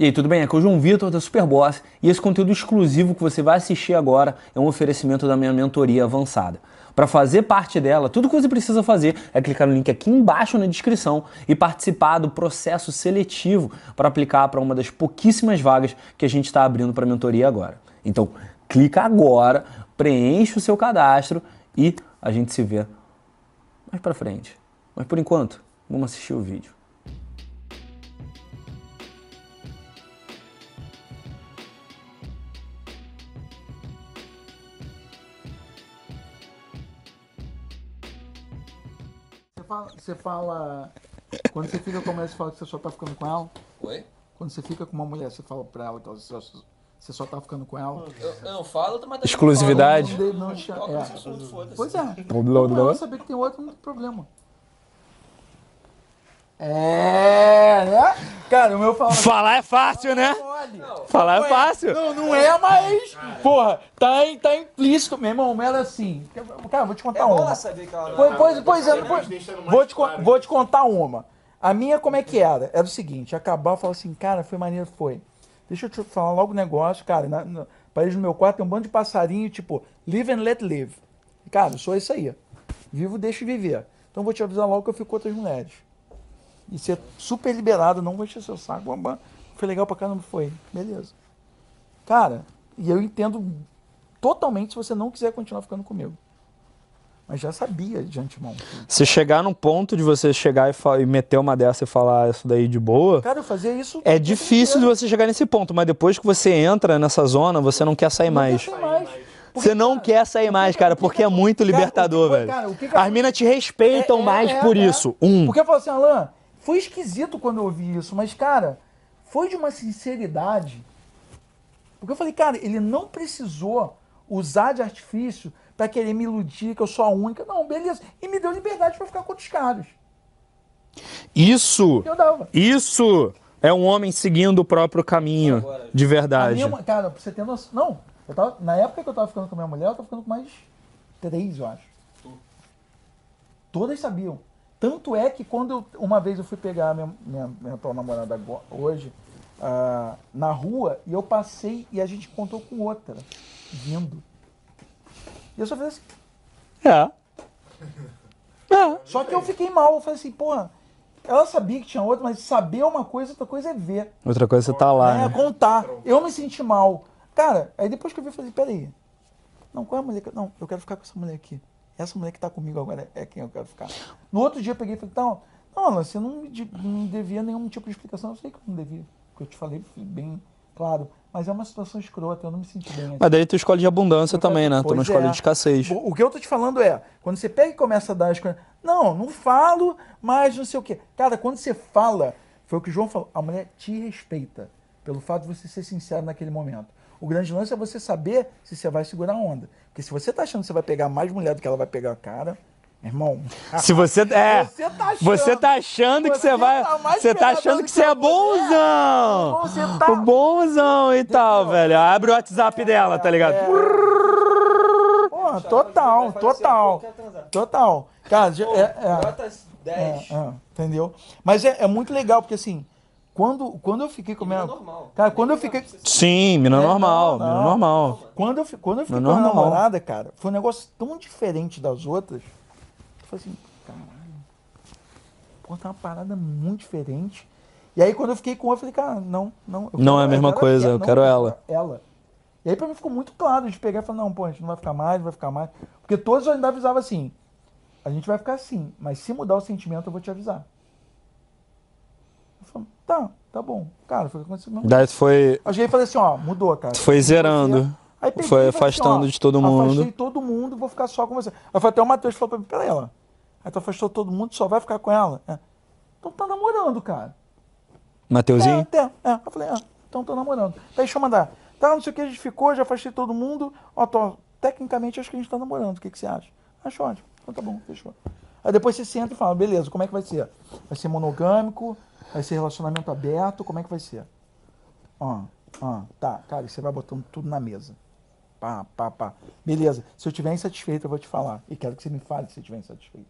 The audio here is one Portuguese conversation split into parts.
E aí, tudo bem? Aqui é o João Vitor da Superboss e esse conteúdo exclusivo que você vai assistir agora é um oferecimento da minha mentoria avançada. Para fazer parte dela, tudo que você precisa fazer é clicar no link aqui embaixo na descrição e participar do processo seletivo para aplicar para uma das pouquíssimas vagas que a gente está abrindo para mentoria agora. Então, clica agora, preenche o seu cadastro e a gente se vê mais para frente. Mas por enquanto, vamos assistir o vídeo. Fala, você fala. Quando você fica com a mulher, você fala que você só tá ficando com ela? Oi? Quando você fica com uma mulher, você fala pra ela que você só, você só tá ficando com ela? Eu, eu não falo, mas Exclusividade. Não, não, cha- Toca é. nesse assunto, foda-se. Pois é. Blá, blá, blá. Ela saber que tem outro, não tem problema. É, né? Cara, o meu fala. Falar é fácil, né? Falar é fácil. Não, não é, mas. Porra, tá, im- tá implícito. Meu irmão, ela é assim. Cara, vou te contar É uma. ela saber que ela não Pois, é- pois, pois é, pois- mais vou, te, claro. vou te contar uma. A minha, como é que era? Era o seguinte: acabar, eu falava assim, cara, foi maneiro, foi. Deixa eu te falar logo o negócio, cara. Na, na parede do meu quarto tem um bando de passarinho, tipo, live and let live. Cara, eu sou isso aí. Vivo, deixo viver. Então vou te avisar logo que eu fico com outras mulheres. E ser super liberado, não vou encher seu saco. bam, bam. Foi legal pra caramba, foi. Beleza. Cara, e eu entendo totalmente se você não quiser continuar ficando comigo. Mas já sabia de antemão. Se chegar num ponto de você chegar e, e meter uma dessa e falar isso daí de boa, Cara, eu fazia isso. é difícil de você chegar nesse ponto, mas depois que você entra nessa zona, você não quer sair Não mais. quer sair mais. Porque, Você não cara, quer sair mais, cara, porque que- é muito libertador, velho. cara, As minas te respeitam É, é, mais é, por é. isso. Um. Porque eu falo assim, Alan, foi esquisito quando eu ouvi isso, mas, cara, foi de uma sinceridade. Porque eu falei, cara, ele não precisou usar de artifício pra querer me iludir que eu sou a única. Não, beleza. E me deu liberdade pra ficar com outros caras. Isso, Eu dava. isso é um homem seguindo o próprio caminho, de A verdade. minha, cara, pra você ter noção. Não, eu tava, na época que eu tava ficando com a minha mulher, eu tava ficando com mais três, eu acho. Todas sabiam. Tanto é que quando eu- uma vez eu fui pegar minha, minha, minha atual namorada agora- hoje ah, na rua e eu passei e a gente encontrou com outra vindo. E eu só falei assim. É. É. Só que eu fiquei mal. Eu falei assim, porra, ela sabia que tinha outra, mas saber uma coisa, outra coisa é ver. Outra coisa, você tá lá, É, né? contar. Eu me senti mal. Cara, aí depois que eu vi, eu falei, peraí. Não, qual é a mulher que... Não, eu quero ficar com essa mulher aqui. Essa mulher que tá comigo agora é quem eu quero ficar. No outro dia eu peguei e falei, não, não, Alan, você não me não devia nenhum tipo de explicação. Eu sei que eu não devia. Porque eu te falei bem claro. Mas é uma situação escrota, eu não me senti bem. Mas daí tu escolhe de abundância também, né? Tu não escolhe é. de escassez. O, o que eu tô te falando é, quando você pega e começa a dar as coisas. Não, não falo, mas não sei o quê. Cara, quando você fala, foi o que o João falou, a mulher te respeita pelo fato de você ser sincero naquele momento. O grande lance é você saber se você vai segurar a onda. Porque se você tá achando que você vai pegar mais mulher do que ela vai pegar a cara, irmão. Se você é, Você tá achando. você tá achando que você Você vai, tá você tá achando do que que você é bonzão. Você tá- O bonzão e tal, velho. Abre o WhatsApp dela, tá ligado? É. Porra, total, total. Total. Cara, já- é, é. Bota 10. É, é, entendeu? Mas é, é muito legal, porque assim, quando, quando eu fiquei com a minha. mina normal. Cara, quando eu fiquei. Sim, mina É, normal, não, mina normal. Quando eu, quando eu fiquei Não, com a normal. namorada, cara, foi um negócio tão diferente das outras. Eu falei assim, caralho. Pô, tá uma parada muito diferente. E aí quando eu fiquei com ela, eu falei, cara, não, não. eu Não quero- é a mesma eu quero coisa, ela, eu não, quero ela. Ela. E aí pra mim ficou muito claro de pegar e falar, não, pô, a gente não vai ficar mais, não vai ficar mais. Porque todos eu ainda avisavam assim, a gente vai ficar assim, mas se mudar o sentimento eu vou te avisar. Falei, tá, tá bom. Cara, foi o que aconteceu. Daí foi, Aí eu falei assim, ó, mudou, cara. tu foi zerando. Aí peguei Foi e assim, afastando ó, de todo mundo. Afastei todo mundo, vou ficar só com você. Aí foi até o Matheus falou pra mim, peraí, ela. Aí tu afastou todo mundo, só vai ficar com ela? É. Então tá namorando, cara. É, Mateuzinho? até. É. Eu falei, é, então tô namorando. Aí deixa eu mandar. Tá, não sei o que, a gente ficou, já afastei todo mundo. Ó, tô, tecnicamente acho que a gente tá namorando. O que, que você acha? Acho ótimo. Então tá bom, fechou. Aí depois você senta e fala, beleza, como é que vai ser? Vai ser monogâmico? Vai ser relacionamento aberto? Como é que vai ser? Ó, ó, tá, cara, você vai botando tudo na mesa. Pá, pá, pá. Beleza. Se eu estiver insatisfeito, eu vou te falar. E quero que você me fale se você estiver insatisfeito.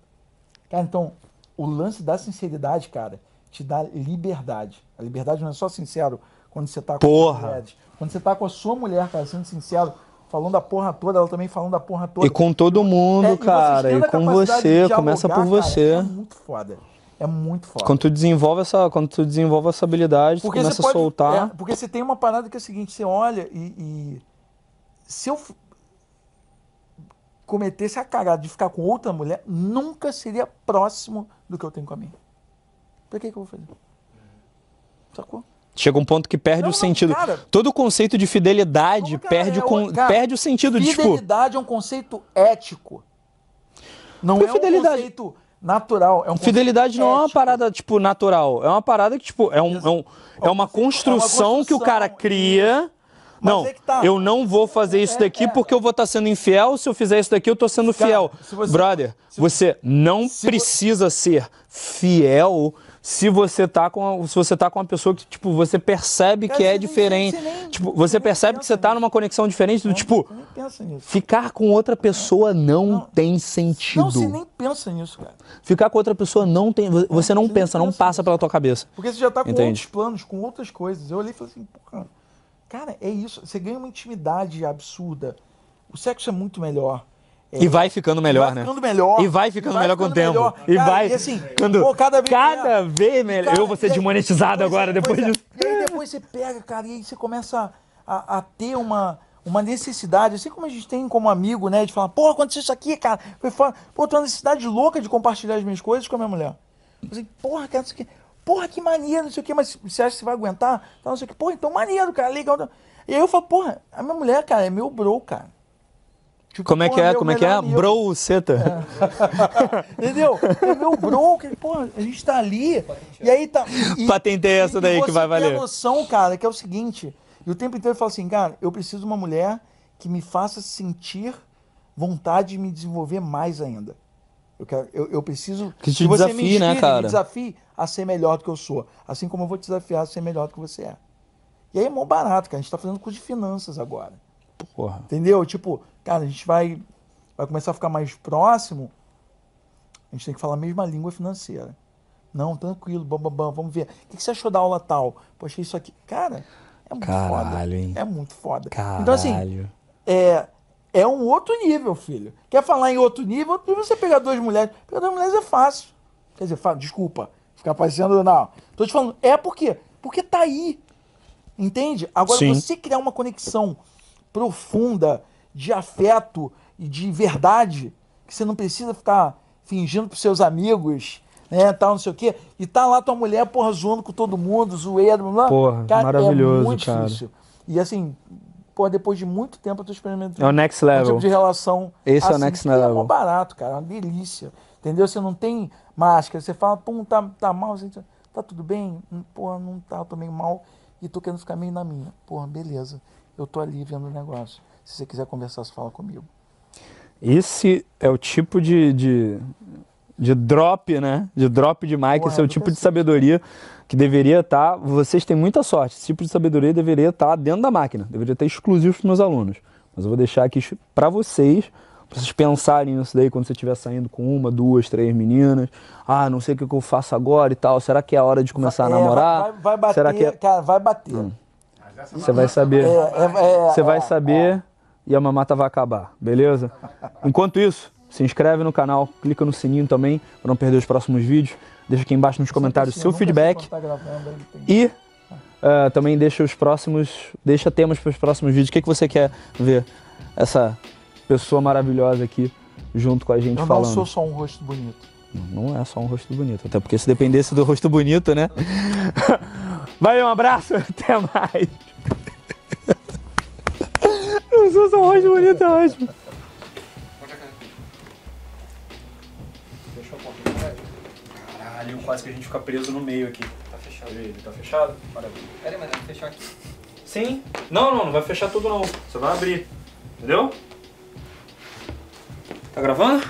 Cara, então, o lance da sinceridade, cara, te dá liberdade. A liberdade não é só sincero quando você tá com Porra. mulheres. Quando você tá com a sua mulher, cara, sendo sincero, falando da porra toda, ela também falando da porra toda. E com todo mundo, É, cara. E a com você. Começa por cara, você. é muito foda. É muito foda. Quando tu desenvolve essa, quando tu desenvolve essa habilidade, tu Porque começa você a pode, soltar. é, porque você tem uma parada que é o seguinte, você olha e, e se eu cometesse a cagada de ficar com outra mulher, nunca seria próximo do que eu tenho com a minha. Pra que, que eu vou fazer? Sacou? Chega um ponto que perde Não, o não, sentido. cara. Todo o conceito de fidelidade cara, perde, o é con- o- cara, perde o sentido de, tipo. Fidelidade é um conceito ético. Não Por é fidelidade- um conceito natural. É um Fidelidade não é uma ético. parada, tipo, natural. É uma parada que, tipo, é, um, é, um- é uma construção que o cara cria. Mas Não, é tá. eu não vou fazer isso É, daqui é. porque eu vou estar sendo infiel. Se eu fizer isso daqui, eu tô sendo Cara, fiel. você- Brother, você não se precisa ser fiel se você tá com se você tá com uma pessoa que tipo você percebe Cara, que é nem- diferente. você nem- tipo, você percebe que você tá nisso. numa conexão diferente do tipo pensa nisso. ficar com outra pessoa não, tem sentido. Não, você nem pensa nisso, cara. Ficar com outra pessoa não tem. Você não você nem pensa, não passa pela tua cabeça. Porque você já tá com Entende? outros planos, com outras coisas. Eu olhei e falei assim, porra, cara, é isso. Você ganha uma intimidade absurda. O sexo é muito melhor. É, E vai ficando melhor, vai né? ficando melhor. E vai ficando melhor com o tempo. E vai. E assim, quando, pô, cada vez, cada vez melhor. Cara, eu vou ser desmonetizado pois agora é, depois pois é. disso. E aí depois você pega, cara, e aí você começa a, a ter uma, uma necessidade, assim como a gente tem como amigo, né? De falar, pô, aconteceu isso aqui, cara. Foi foda. Pô, eu tenho uma necessidade louca de compartilhar as minhas coisas com a minha mulher. Eu falei, porra, cara, isso aqui. Porra, que maneiro, não sei o que, mas você acha que você vai aguentar? Então, não sei o que. Porra, então maneiro, cara, legal. E aí eu falo, porra, a minha mulher, cara, é meu bro, cara. Tipo, Como é que é? Como é que é? amigo. Bro, seta. Entendeu? É meu bro, que, porra, a gente tá ali. E aí tá. E, Patentei essa e daí que você vai tem valer. a noção, cara, que é o seguinte. E o tempo inteiro eu falo assim, cara, eu preciso de uma mulher que me faça sentir vontade de me desenvolver mais ainda. Eu, quero, eu, eu preciso. Que te você desafie, né, inspire, cara? Me desafie a ser melhor do que eu sou. Assim como eu vou te desafiar a ser melhor do que você é. E aí é mó barato, cara. A gente tá fazendo curso de finanças agora. Porra. Entendeu? Tipo, cara, a gente vai, vai começar a ficar mais próximo. A gente tem que falar a mesma língua financeira. Não, tranquilo, bam, bam, bam, vamos ver. O que você achou da aula tal? Achei isso aqui. Cara, é muito foda. Caralho, hein? É muito foda. Caralho. Então, assim, é, é um outro nível, filho. Quer falar em outro nível? Outro nível você pegar duas mulheres. Pegar duas mulheres é fácil. Quer dizer, fa- desculpa, ficar parecendo. Não. Tô te falando, é por quê? Porque tá aí. Entende? Agora, Sim. você criar uma conexão profunda de afeto e de verdade, que você não precisa ficar fingindo pros seus amigos, né, tal, não sei o quê, e tá lá tua mulher, porra, zoando com todo mundo, zoeiro, blá. Porra, cara, maravilhoso, é muito cara. difícil. E assim, pô, depois de muito tempo eu tô experimentando É o next um level. tipo de relação Esse é o assim, next É level. mó barato, cara, é uma delícia. Entendeu? Você não tem máscara, você fala, pum, tá, tá mal, você, tá tudo bem? Hum, Porra, não tá, tô meio mal e tô querendo ficar meio na minha. Porra, beleza. Eu tô ali vendo o negócio. Se você quiser conversar, você fala comigo. Esse é o tipo de, de, de drop, né? De drop de mic, Porra, esse é o do tipo de cacete. sabedoria que deveria estar. vocês têm muita sorte. Esse tipo de sabedoria deveria estar dentro da máquina, deveria estar exclusivo para meus alunos. Mas eu vou deixar aqui para vocês, pra vocês pensarem nisso daí quando você estiver saindo com uma, duas, três meninas. Ah, não sei o que eu faço agora e tal. Será que é a hora de começar a É, namorar? Vai, vai bater, Será que é- cara, vai bater. Você vai saber? É, é, é, Você vai é, saber e a mamata vai acabar, beleza? Enquanto isso, se inscreve no canal, clica no sininho também para não perder os próximos vídeos. Deixa aqui embaixo nos comentários eu seu feedback tá gravando, aí tem- e eh, também deixa os próximos, deixa temas para os próximos vídeos. O que, que você quer ver essa pessoa maravilhosa aqui junto com a gente Eu não falando? sou só um rosto bonito. Não é só um rosto bonito, até porque se dependesse do rosto bonito, né? Valeu, um abraço, até mais. Não sou só um rosto bonito, é ótimo. Fechou a porta, Caralho, quase que a gente fica preso no meio aqui. Tá fechado ele, tá fechado? Maravilha. Pera aí, mas vai fechar aqui. Sim. Não, não, não vai fechar tudo não. Você vai abrir. Entendeu? Tá gravando?